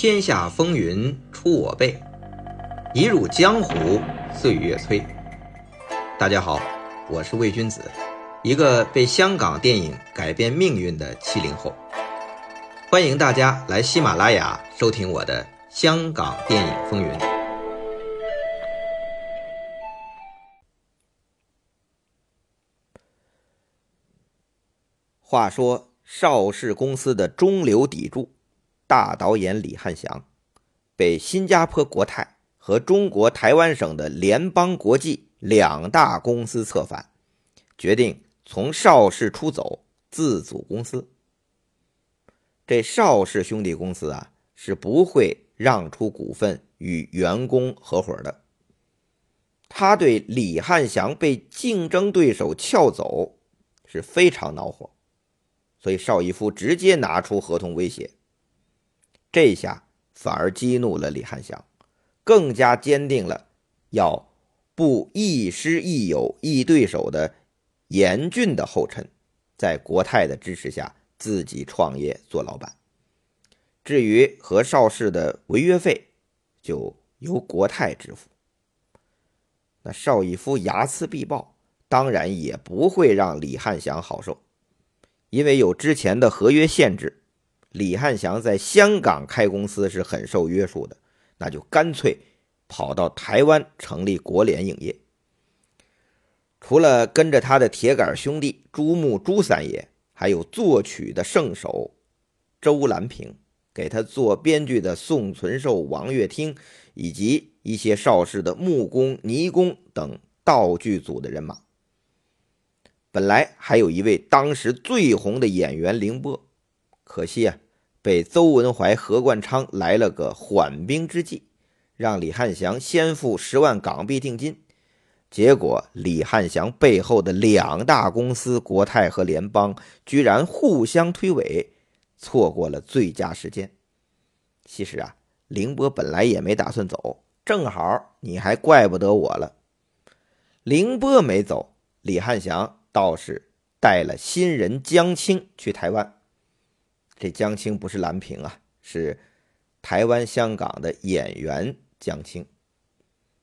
天下风云出我辈，一入江湖岁月催。大家好，我是魏君子，一个被香港电影改变命运的七零后。欢迎大家来喜马拉雅收听我的《香港电影风云》。话说邵氏公司的中流砥柱。大导演李汉祥被新加坡国泰和中国台湾省的联邦国际两大公司策反，决定从邵氏出走，自组公司。这邵氏兄弟公司啊，是不会让出股份与员工合伙的。他对李汉祥被竞争对手撬走是非常恼火，所以邵逸夫直接拿出合同威胁。这下反而激怒了李汉祥，更加坚定了要步亦师亦友亦对手的严峻的后尘，在国泰的支持下自己创业做老板。至于和邵氏的违约费，就由国泰支付。那邵逸夫睚眦必报，当然也不会让李汉祥好受，因为有之前的合约限制。李汉祥在香港开公司是很受约束的，那就干脆跑到台湾成立国联影业。除了跟着他的铁杆兄弟朱木朱三爷，还有作曲的圣手周兰平，给他做编剧的宋存寿、王月听，以及一些邵氏的木工、泥工等道具组的人马。本来还有一位当时最红的演员凌波。可惜啊，被邹文怀、何冠昌来了个缓兵之计，让李汉祥先付十万港币定金。结果，李汉祥背后的两大公司国泰和联邦居然互相推诿，错过了最佳时间。其实啊，凌波本来也没打算走，正好你还怪不得我了。凌波没走，李汉祥倒是带了新人江青去台湾。这江青不是蓝屏啊，是台湾、香港的演员江青。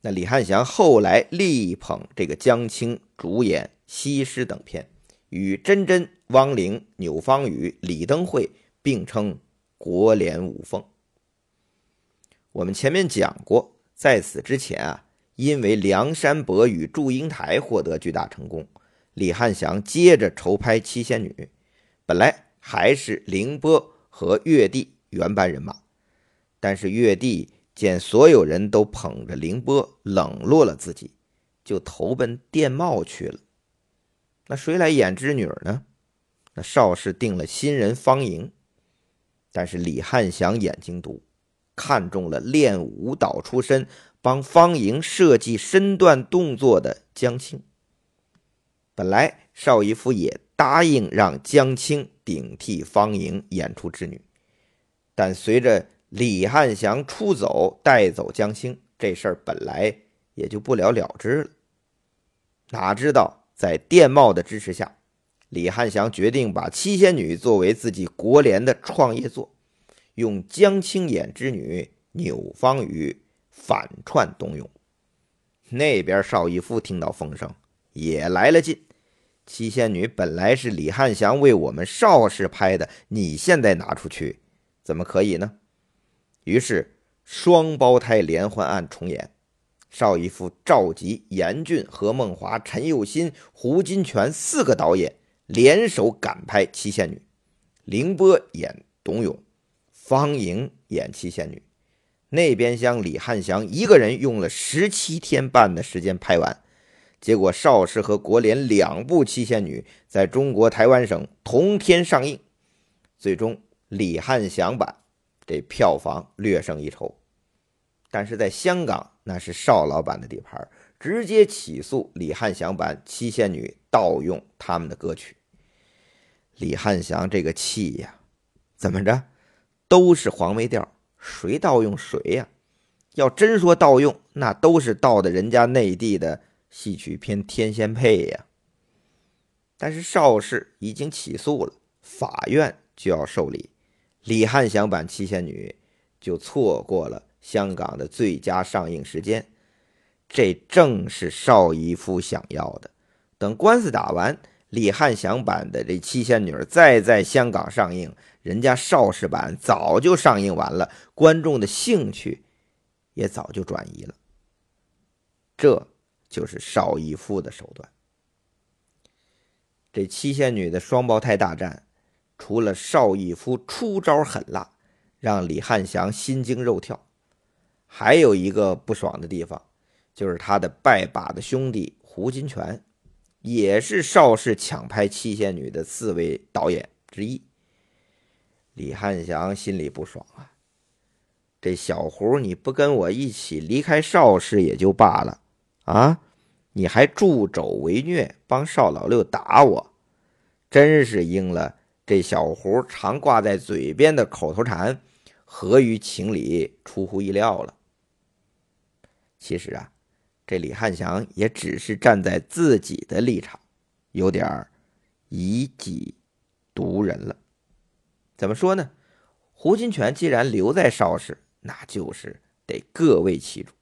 那李汉祥后来力捧这个江青主演《西施》等片，与珍珍、汪玲、钮方宇、李登辉并称国联五凤。我们前面讲过，在此之前啊，因为梁山伯与祝英台获得巨大成功，李汉祥接着筹拍《七仙女》，本来。还是凌波和月帝原班人马，但是月帝见所有人都捧着凌波，冷落了自己，就投奔电茂去了。那谁来演织女呢？那邵氏定了新人方莹，但是李汉祥眼睛毒，看中了练舞蹈出身、帮方莹设计身段动作的江青。本来邵逸夫也答应让江青。顶替方莹演出织女，但随着李汉祥出走，带走江青，这事儿本来也就不了了之了。哪知道在电懋的支持下，李汉祥决定把七仙女作为自己国联的创业作，用江青演织女，钮方宇反串董永。那边邵逸夫听到风声，也来了劲。七仙女本来是李汉祥为我们邵氏拍的，你现在拿出去，怎么可以呢？于是双胞胎连环案重演，邵逸夫召集严俊、何梦华、陈佑新、胡金铨四个导演联手赶拍七仙女，凌波演董永，方莹演七仙女。那边厢李汉祥一个人用了十七天半的时间拍完。结果，邵氏和国联两部《七仙女》在中国台湾省同天上映，最终李汉祥版这票房略胜一筹。但是在香港，那是邵老板的地盘，直接起诉李汉祥版《七仙女》盗用他们的歌曲。李汉祥这个气呀，怎么着，都是黄梅调，谁盗用谁呀？要真说盗用，那都是盗的人家内地的。戏曲片《天仙配》呀，但是邵氏已经起诉了，法院就要受理。李汉祥版《七仙女》就错过了香港的最佳上映时间。这正是邵逸夫想要的。等官司打完，李汉祥版的这《七仙女》再在香港上映，人家邵氏版早就上映完了，观众的兴趣也早就转移了。这就是邵逸夫的手段。这七仙女的双胞胎大战，除了邵逸夫出招狠辣，让李汉祥心惊肉跳，还有一个不爽的地方，就是他的拜把子兄弟胡金铨，也是邵氏抢拍七仙女的四位导演之一。李汉祥心里不爽啊，这小胡你不跟我一起离开邵氏也就罢了，啊！你还助纣为虐，帮邵老六打我，真是应了这小胡常挂在嘴边的口头禅，合于情理，出乎意料了。其实啊，这李汉祥也只是站在自己的立场，有点以己度人了。怎么说呢？胡金铨既然留在邵氏，那就是得各为其主。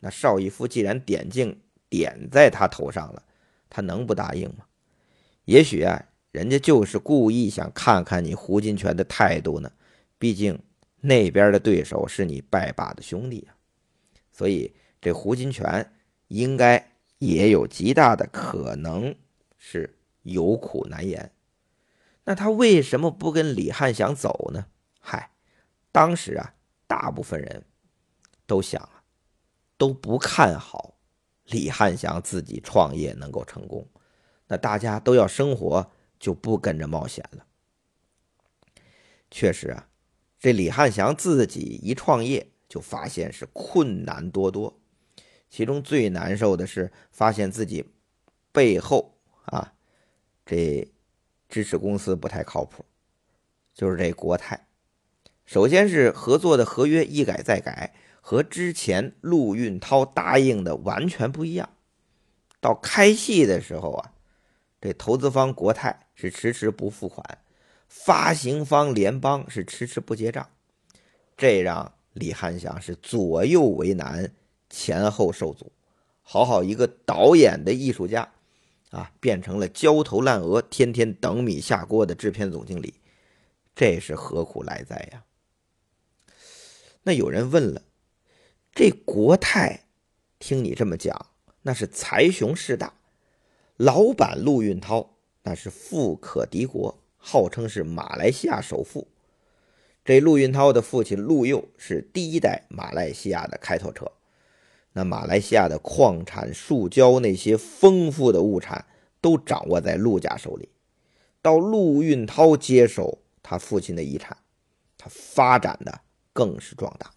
那邵逸夫既然点睛。点在他头上了，他能不答应吗？也许啊，人家就是故意想看看你胡金铨的态度呢。毕竟那边的对手是你拜把的兄弟啊，所以这胡金铨应该也有极大的可能是有苦难言。那他为什么不跟李汉祥走呢？嗨，当时啊，大部分人都想，都不看好。李汉祥自己创业能够成功，那大家都要生活，就不跟着冒险了。确实啊，这李汉祥自己一创业，就发现是困难多多，其中最难受的是发现自己背后啊，这支持公司不太靠谱，就是这国泰。首先是合作的合约一改再改。和之前陆运涛答应的完全不一样。到开戏的时候啊，这投资方国泰是迟迟不付款，发行方联邦是迟迟不结账，这让李汉祥是左右为难，前后受阻。好好一个导演的艺术家啊，变成了焦头烂额、天天等米下锅的制片总经理，这是何苦来哉呀？那有人问了。这国泰，听你这么讲，那是财雄势大，老板陆运涛那是富可敌国，号称是马来西亚首富。这陆运涛的父亲陆佑是第一代马来西亚的开拓者，那马来西亚的矿产、树胶那些丰富的物产都掌握在陆家手里。到陆运涛接手他父亲的遗产，他发展的更是壮大。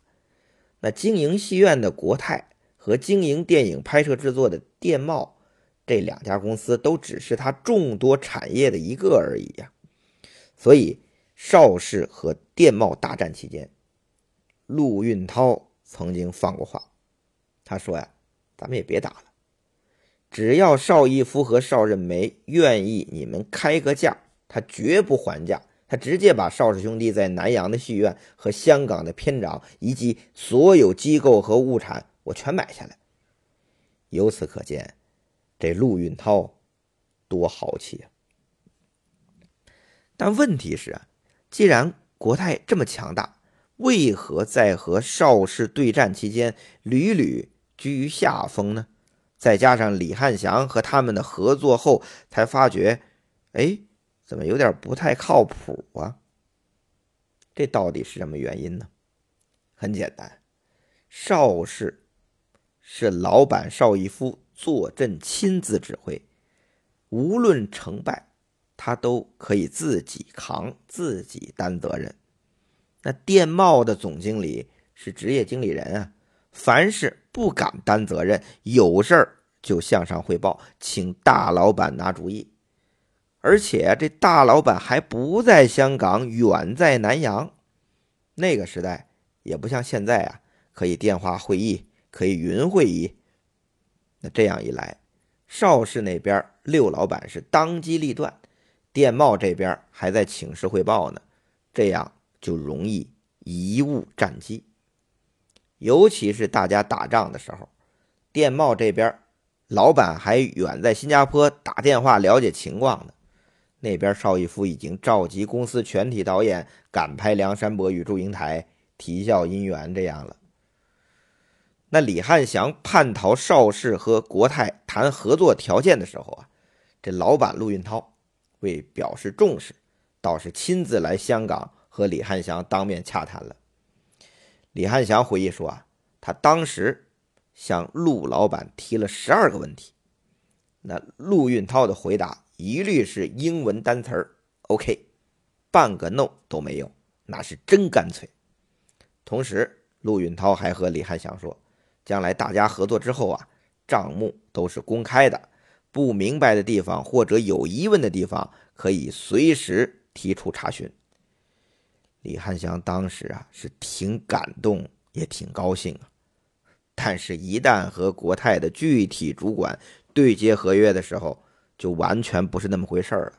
那经营戏院的国泰和经营电影拍摄制作的电贸，这两家公司都只是他众多产业的一个而已呀。所以邵氏和电贸大战期间，陆运涛曾经放过话，他说呀：“咱们也别打了，只要邵逸夫和邵任梅愿意，你们开个价，他绝不还价。”他直接把邵氏兄弟在南洋的戏院和香港的片场以及所有机构和物产，我全买下来。由此可见，这陆运涛多豪气啊！但问题是啊，既然国泰这么强大，为何在和邵氏对战期间屡屡居于下风呢？再加上李汉祥和他们的合作后，才发觉，哎。怎么有点不太靠谱啊？这到底是什么原因呢？很简单，邵氏是老板邵逸夫坐镇亲自指挥，无论成败，他都可以自己扛，自己担责任。那电贸的总经理是职业经理人啊，凡是不敢担责任，有事儿就向上汇报，请大老板拿主意。而且这大老板还不在香港，远在南洋。那个时代也不像现在啊，可以电话会议，可以云会议。那这样一来，邵氏那边六老板是当机立断，电贸这边还在请示汇报呢，这样就容易贻误战机。尤其是大家打仗的时候，电贸这边老板还远在新加坡打电话了解情况呢。那边邵逸夫已经召集公司全体导演赶拍《梁山伯与祝英台》《啼笑姻缘》这样了。那李汉祥叛逃邵氏和国泰谈合作条件的时候啊，这老板陆运涛为表示重视，倒是亲自来香港和李汉祥当面洽谈了。李汉祥回忆说啊，他当时向陆老板提了十二个问题，那陆运涛的回答。一律是英文单词儿，OK，半个 no 都没有，那是真干脆。同时，陆运涛还和李汉祥说，将来大家合作之后啊，账目都是公开的，不明白的地方或者有疑问的地方，可以随时提出查询。李汉祥当时啊是挺感动，也挺高兴啊，但是，一旦和国泰的具体主管对接合约的时候，就完全不是那么回事了，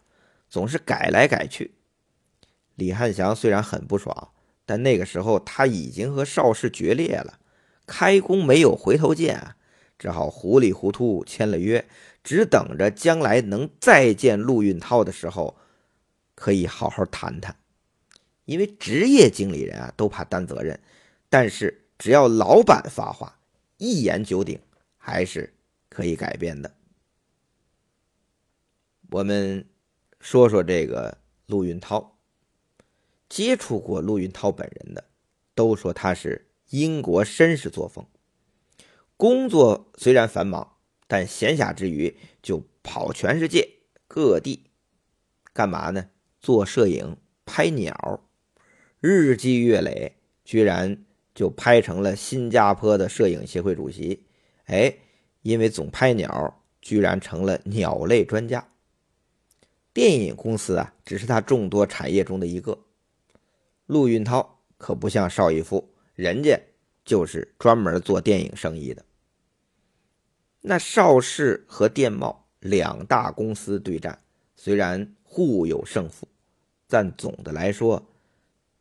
总是改来改去。李汉祥虽然很不爽，但那个时候他已经和邵氏决裂了，开弓没有回头箭，只好糊里糊涂签了约，只等着将来能再见陆运涛的时候，可以好好谈谈。因为职业经理人啊都怕担责任，但是只要老板发话，一言九鼎，还是可以改变的。我们说说这个陆运涛，接触过陆运涛本人的，都说他是英国绅士作风。工作虽然繁忙，但闲暇之余就跑全世界各地，干嘛呢？做摄影、拍鸟，日积月累，居然就拍成了新加坡的摄影协会主席。哎，因为总拍鸟，居然成了鸟类专家。电影公司啊，只是他众多产业中的一个。陆运涛可不像邵逸夫，人家就是专门做电影生意的。那邵氏和电贸两大公司对战，虽然互有胜负，但总的来说，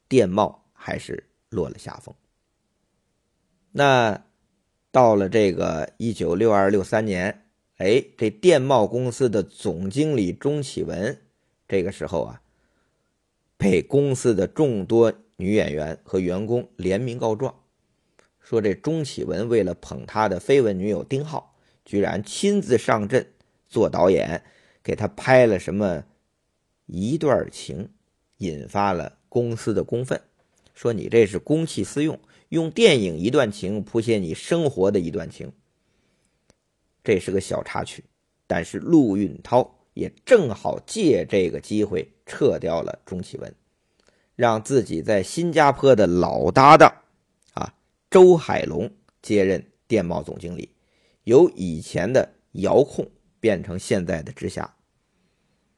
电贸还是落了下风。那到了这个一九六二六三年。哎，这电贸公司的总经理钟启文，这个时候啊，被公司的众多女演员和员工联名告状，说这钟启文为了捧他的绯闻女友丁浩，居然亲自上阵做导演，给他拍了什么一段情，引发了公司的公愤，说你这是公器私用，用电影一段情谱写你生活的一段情。这是个小插曲，但是陆运涛也正好借这个机会撤掉了钟启文，让自己在新加坡的老搭档啊周海龙接任电贸总经理，由以前的遥控变成现在的直辖。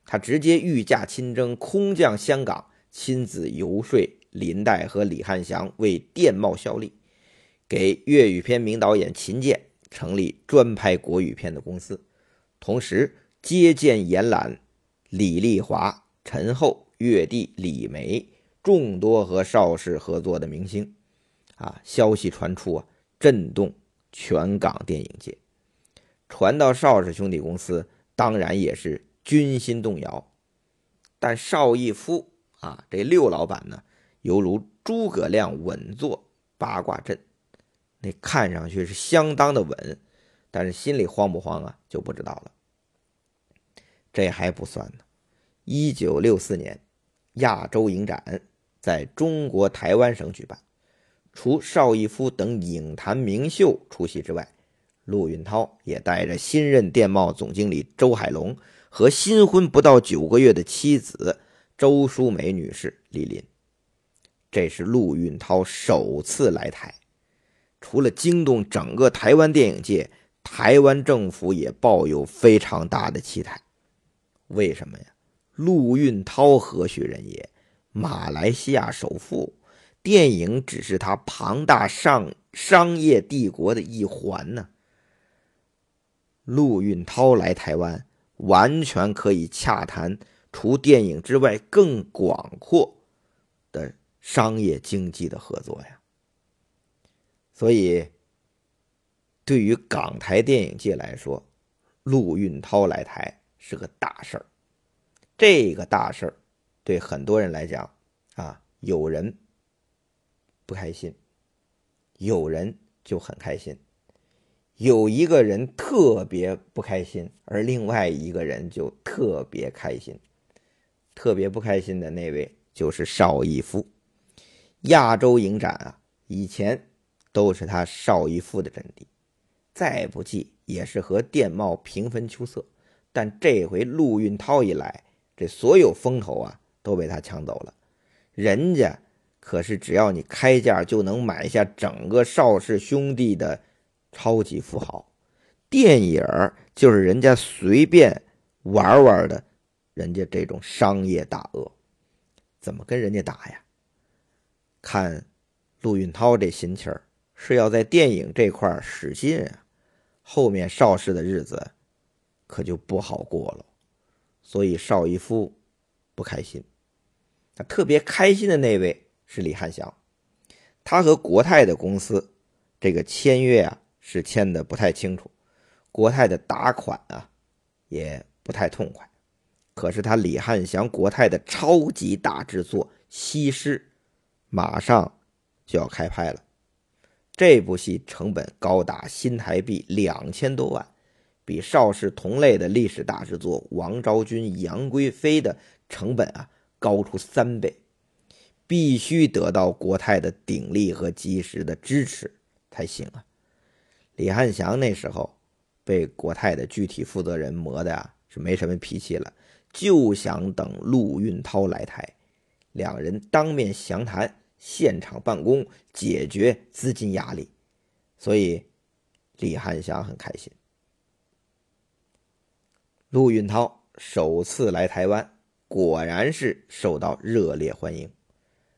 他直接御驾亲征，空降香港，亲自游说林黛和李汉祥为电贸效力，给粤语片名导演秦剑。成立专拍国语片的公司，同时接见延揽李丽华、陈厚、岳帝、李梅众多和邵氏合作的明星。啊，消息传出啊，震动全港电影界。传到邵氏兄弟公司，当然也是军心动摇。但邵逸夫啊，这六老板呢，犹如诸葛亮稳坐八卦阵。那看上去是相当的稳，但是心里慌不慌啊，就不知道了。这还不算呢。一九六四年，亚洲影展在中国台湾省举办，除邵逸夫等影坛名秀出席之外，陆运涛也带着新任电贸总经理周海龙和新婚不到九个月的妻子周淑美女士莅临。这是陆运涛首次来台。除了惊动整个台湾电影界，台湾政府也抱有非常大的期待。为什么呀？陆运涛何许人也？马来西亚首富，电影只是他庞大上商业帝国的一环呢。陆运涛来台湾，完全可以洽谈除电影之外更广阔的商业经济的合作呀。所以，对于港台电影界来说，陆运涛来台是个大事儿。这个大事儿对很多人来讲啊，有人不开心，有人就很开心。有一个人特别不开心，而另外一个人就特别开心。特别不开心的那位就是邵逸夫。亚洲影展啊，以前都是他邵逸夫的阵地，再不济也是和电贸平分秋色。但这回陆运涛一来，这所有风头啊都被他抢走了。人家可是只要你开价就能买下整个邵氏兄弟的。超级富豪，电影就是人家随便玩玩的，人家这种商业大鳄，怎么跟人家打呀？看陆运涛这心气儿，是要在电影这块使劲啊，后面邵氏的日子可就不好过了。所以邵逸夫不开心，他特别开心的那位是李汉祥，他和国泰的公司这个签约啊。是签的不太清楚，国泰的打款啊也不太痛快。可是他李汉祥国泰的超级大制作《西施》马上就要开拍了，这部戏成本高达新台币两千多万，比邵氏同类的历史大制作《王昭君》《杨贵妃》的成本啊高出三倍，必须得到国泰的鼎力和及时的支持才行啊。李汉祥那时候被国泰的具体负责人磨的啊，是没什么脾气了，就想等陆运涛来台，两人当面详谈，现场办公，解决资金压力。所以李汉祥很开心。陆运涛首次来台湾，果然是受到热烈欢迎。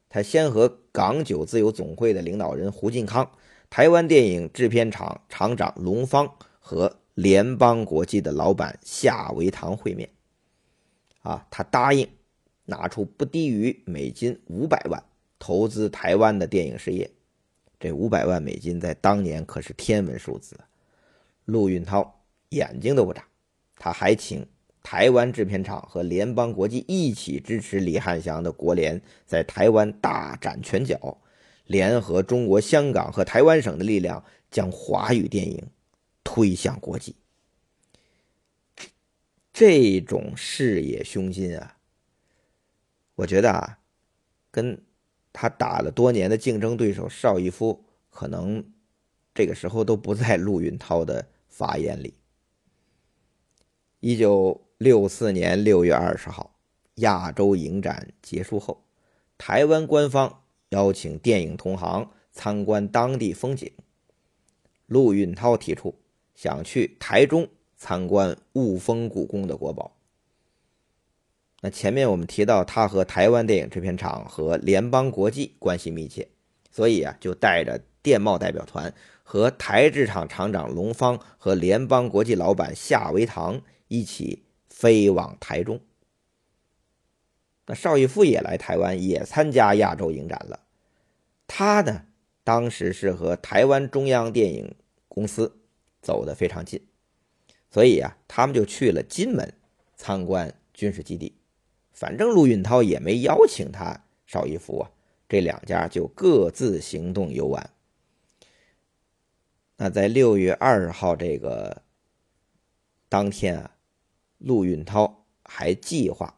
他先和港九自由总会的领导人胡进康。台湾电影制片厂厂长龙芳和联邦国际的老板夏维堂会面，啊，他答应拿出不低于美金五百万投资台湾的电影事业。这五百万美金在当年可是天文数字。陆运涛眼睛都不眨，他还请台湾制片厂和联邦国际一起支持李汉祥的国联在台湾大展拳脚。联合中国香港和台湾省的力量，将华语电影推向国际。这种视野胸襟啊，我觉得啊，跟他打了多年的竞争对手邵逸夫，可能这个时候都不在陆运涛的法眼里。一九六四年六月二十号，亚洲影展结束后，台湾官方。邀请电影同行参观当地风景。陆运涛提出想去台中参观雾峰故宫的国宝。那前面我们提到，他和台湾电影制片厂和联邦国际关系密切，所以啊，就带着电贸代表团和台制厂厂长龙方和联邦国际老板夏维堂一起飞往台中。那邵逸夫也来台湾，也参加亚洲影展了。他呢，当时是和台湾中央电影公司走得非常近，所以啊，他们就去了金门参观军事基地。反正陆运涛也没邀请他，邵逸夫啊，这两家就各自行动游玩。那在六月二十号这个当天啊，陆运涛还计划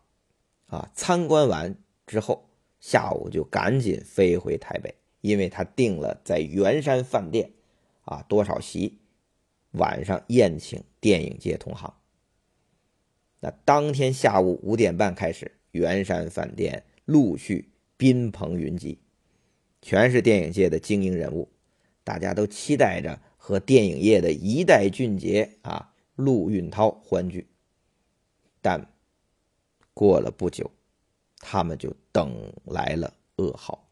啊参观完之后。下午就赶紧飞回台北，因为他订了在圆山饭店，啊多少席，晚上宴请电影界同行。那当天下午五点半开始，圆山饭店陆续宾朋云集，全是电影界的精英人物，大家都期待着和电影业的一代俊杰啊陆运涛欢聚。但过了不久。他们就等来了噩耗。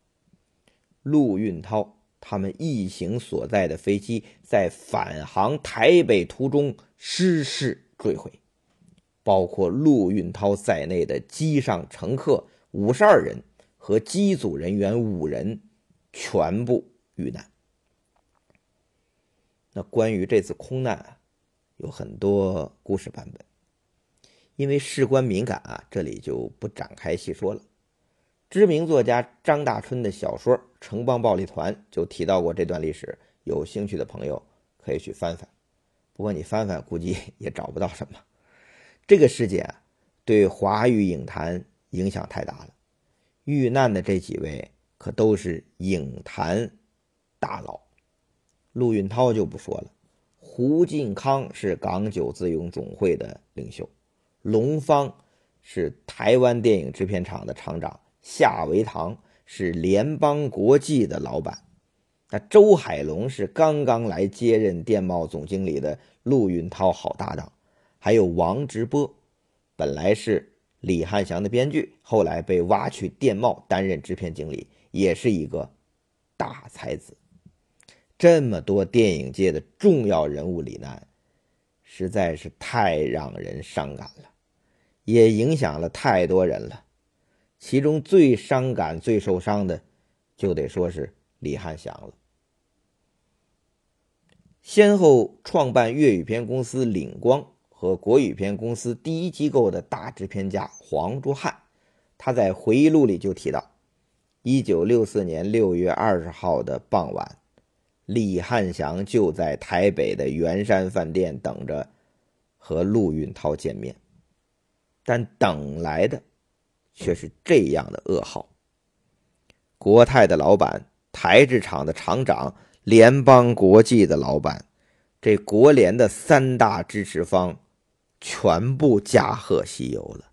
陆运涛他们一行所在的飞机在返航台北途中失事坠毁，包括陆运涛在内的机上乘客五十二人和机组人员五人全部遇难。那关于这次空难啊，有很多故事版本，因为事关敏感啊，这里就不展开细说了。知名作家张大春的小说《城邦暴力团》就提到过这段历史，有兴趣的朋友可以去翻翻。不过你翻翻，估计也找不到什么。这个事件啊，对华语影坛影响太大了。遇难的这几位可都是影坛大佬，陆运涛就不说了。胡晋康是港九自由总会的领袖，龙方是台湾电影制片厂的厂长。夏维堂是联邦国际的老板，那周海龙是刚刚来接任电贸总经理的陆运涛好搭档，还有王直波，本来是李汉祥的编剧，后来被挖去电贸担任制片经理，也是一个大才子。这么多电影界的重要人物罹难，实在是太让人伤感了，也影响了太多人了。其中最伤感、最受伤的，就得说是李汉祥了。先后创办粤语片公司领光和国语片公司第一机构的大制片家黄竹汉，他在回忆录里就提到，一九六四年六月二十号的傍晚，李汉祥就在台北的圆山饭店等着和陆运涛见面，但等来的。却是这样的噩耗。国泰的老板、台制厂的厂长、联邦国际的老板，这国联的三大支持方，全部驾鹤西游了。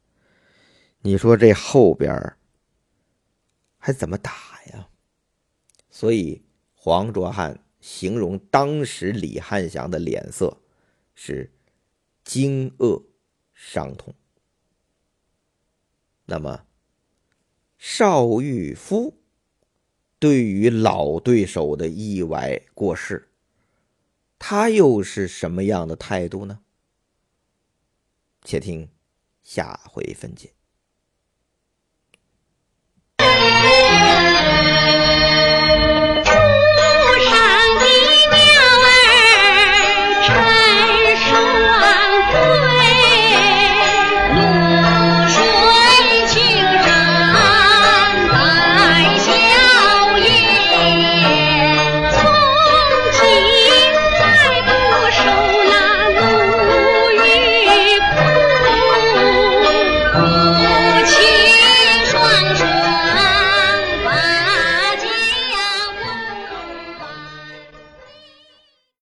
你说这后边还怎么打呀？所以黄卓汉形容当时李汉祥的脸色是惊愕、伤痛。那么，邵玉夫对于老对手的意外过世，他又是什么样的态度呢？且听下回分解。